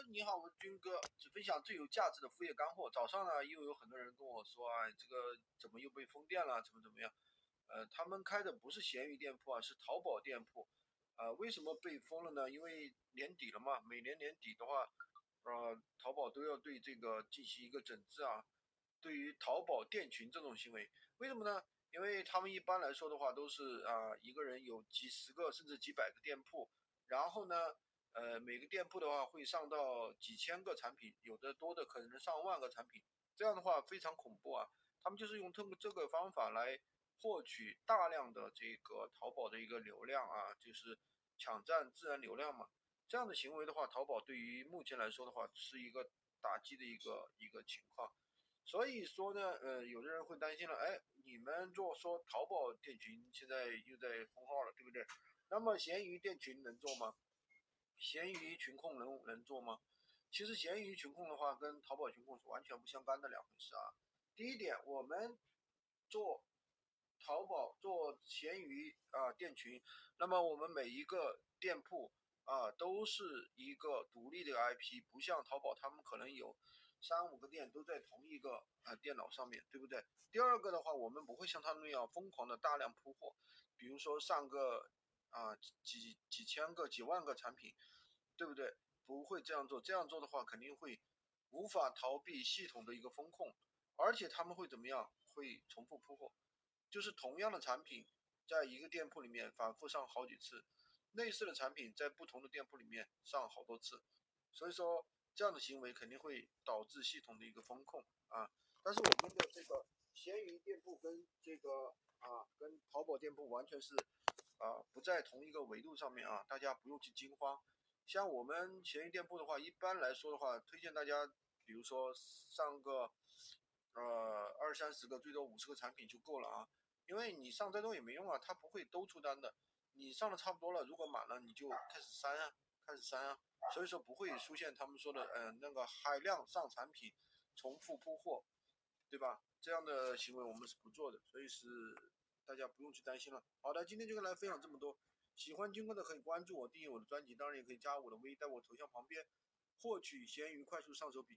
你好，我是军哥，只分享最有价值的副业干货。早上呢，又有很多人跟我说啊，这个怎么又被封店了？怎么怎么样？呃，他们开的不是闲鱼店铺啊，是淘宝店铺。啊，为什么被封了呢？因为年底了嘛，每年年底的话，呃，淘宝都要对这个进行一个整治啊。对于淘宝店群这种行为，为什么呢？因为他们一般来说的话，都是啊，一个人有几十个甚至几百个店铺，然后呢，呃，每个店铺的话会上到几千个产品，有的多的可能上万个产品，这样的话非常恐怖啊。他们就是用通过这个方法来获取大量的这个淘宝的一个流量啊，就是抢占自然流量嘛。这样的行为的话，淘宝对于目前来说的话是一个打击的一个一个情况。所以说呢，呃，有的人会担心了，哎，你们做说淘宝店群现在又在封号了，对不对？那么闲鱼店群能做吗？闲鱼群控能能做吗？其实闲鱼群控的话，跟淘宝群控是完全不相干的两回事啊。第一点，我们做淘宝做闲鱼啊店群，那么我们每一个店铺啊都是一个独立的 IP，不像淘宝他们可能有。三五个店都在同一个呃电脑上面对不对？第二个的话，我们不会像他们那样疯狂的大量铺货，比如说上个啊几几千个、几万个产品，对不对？不会这样做，这样做的话肯定会无法逃避系统的一个风控，而且他们会怎么样？会重复铺货，就是同样的产品在一个店铺里面反复上好几次，类似的产品在不同的店铺里面上好多次，所以说。这样的行为肯定会导致系统的一个风控啊，但是我们的这个闲鱼店铺跟这个啊跟淘宝店铺完全是啊不在同一个维度上面啊，大家不用去惊慌。像我们闲鱼店铺的话，一般来说的话，推荐大家比如说上个呃二三十个，最多五十个产品就够了啊，因为你上再多也没用啊，它不会都出单的。你上的差不多了，如果满了你就开始删啊，开始删啊。所以说不会出现他们说的，嗯，那个海量上产品，重复铺货，对吧？这样的行为我们是不做的，所以是大家不用去担心了。好的，今天就跟大家分享这么多。喜欢军哥的可以关注我，订阅我的专辑，当然也可以加我的微，在我头像旁边获取闲鱼快速上手笔。